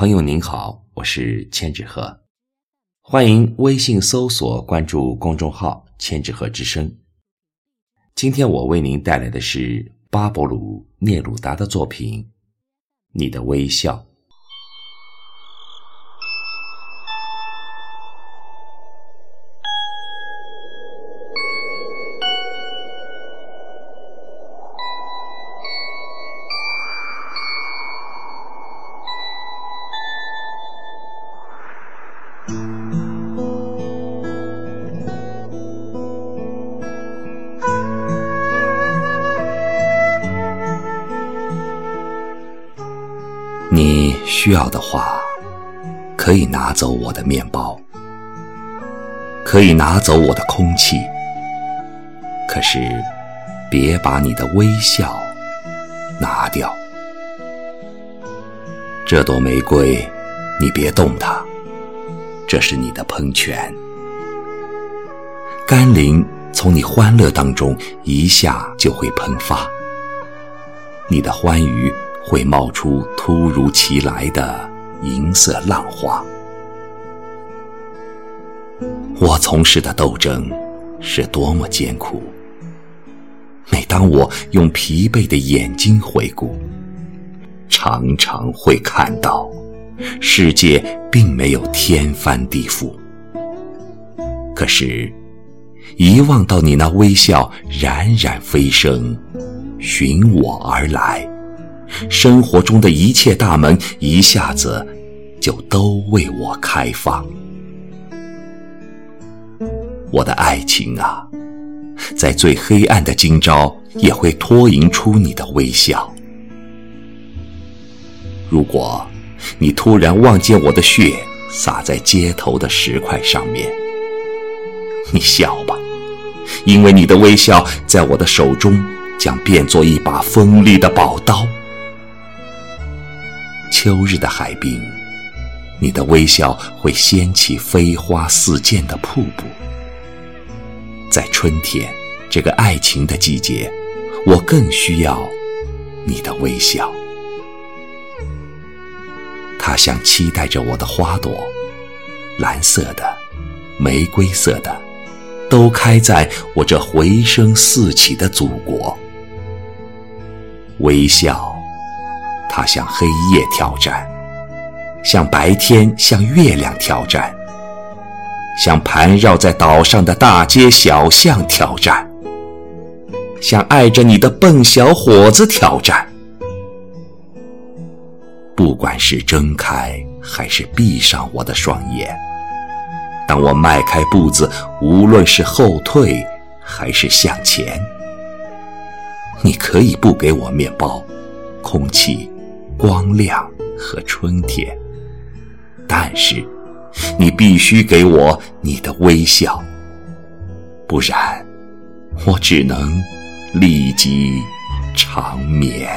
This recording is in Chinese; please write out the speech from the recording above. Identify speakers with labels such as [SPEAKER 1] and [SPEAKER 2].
[SPEAKER 1] 朋友您好，我是千纸鹤，欢迎微信搜索关注公众号“千纸鹤之声”。今天我为您带来的是巴勃鲁·聂鲁达的作品《你的微笑》。需要的话，可以拿走我的面包，可以拿走我的空气，可是别把你的微笑拿掉。这朵玫瑰，你别动它，这是你的喷泉。甘霖从你欢乐当中一下就会喷发，你的欢愉。会冒出突如其来的银色浪花。我从事的斗争是多么艰苦。每当我用疲惫的眼睛回顾，常常会看到，世界并没有天翻地覆。可是，一望到你那微笑冉冉飞升，寻我而来。生活中的一切大门一下子就都为我开放。我的爱情啊，在最黑暗的今朝也会脱颖出你的微笑。如果你突然望见我的血洒在街头的石块上面，你笑吧，因为你的微笑在我的手中将变作一把锋利的宝刀。秋日的海滨，你的微笑会掀起飞花似溅的瀑布。在春天这个爱情的季节，我更需要你的微笑。它像期待着我的花朵，蓝色的、玫瑰色的，都开在我这回声四起的祖国。微笑。它向黑夜挑战，向白天、向月亮挑战，向盘绕在岛上的大街小巷挑战，向爱着你的笨小伙子挑战。不管是睁开还是闭上我的双眼，当我迈开步子，无论是后退还是向前，你可以不给我面包、空气。光亮和春天，但是你必须给我你的微笑，不然我只能立即长眠。